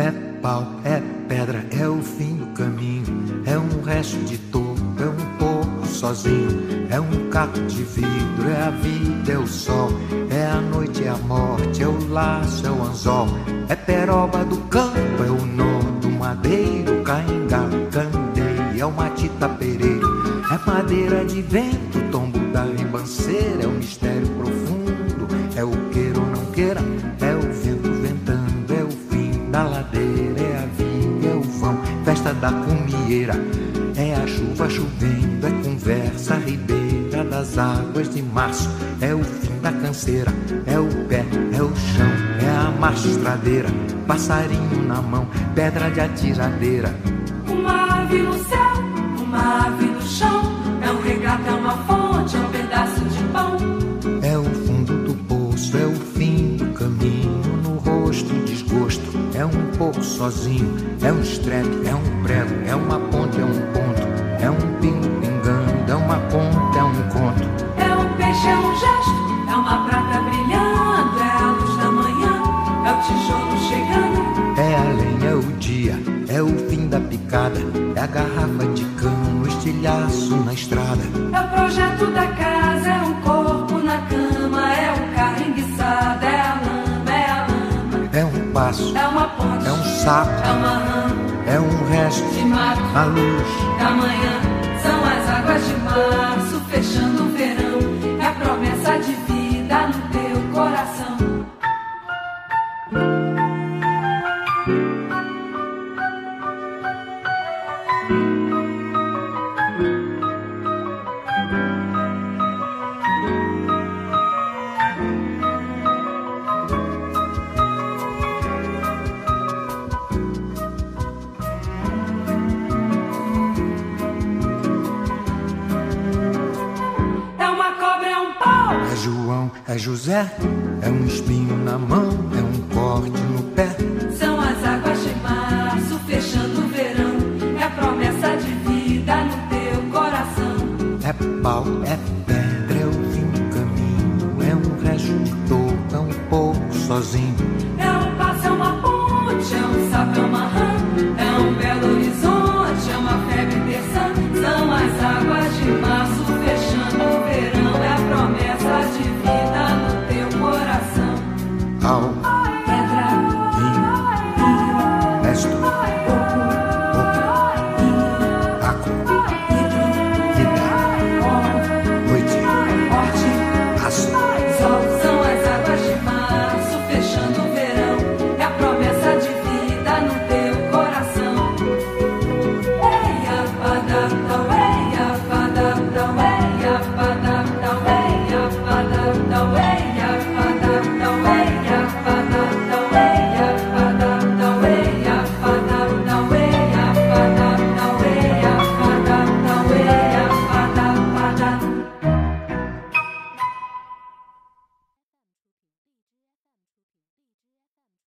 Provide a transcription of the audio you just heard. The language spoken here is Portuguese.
É pau, é pedra, é o fim do caminho. É um resto de topo, é um pouco sozinho. É um caco de vidro, é a vida, é o sol. É a noite, é a morte, é o laço, é o anzol. É peroba do campo, é o nó do madeiro. Cainga, candeia, é o matita pereiro. É madeira de vento, tombo da ribanceira. É o mistério profundo, da cumieira. É a chuva chovendo, é conversa ribeira das águas de março. É o fim da canseira, é o pé, é o chão, é a marcha estradeira. Passarinho na mão, pedra de atiradeira. Uma ave no céu, uma ave no chão. É um regato, é uma fonte, é um pedaço de pão. Pouco sozinho. É um estrepe, é um prego, é uma ponte, é um ponto. É um pingo pingando, é uma ponta, é um conto. É um peixe, é um gesto, é uma prata brilhando. É a luz da manhã, é o tijolo chegando. É a lenha, é o dia, é o fim da picada. É a garrafa de cano, o estilhaço na estrada. É o projeto da casa, é um corpo na cama. É o carro enguiçado, é a lama, é a lama. É um passo, É uma ponte, é sapo, é uma rã é um resto, de mato. a luz. da manhã João, é José, é um espinho na mão, é um corte no pé. São as águas de março fechando o verão. É a promessa de vida no teu coração. É pau, é pedra, é o fim do caminho, é um resto é um pouco sozinho. É town.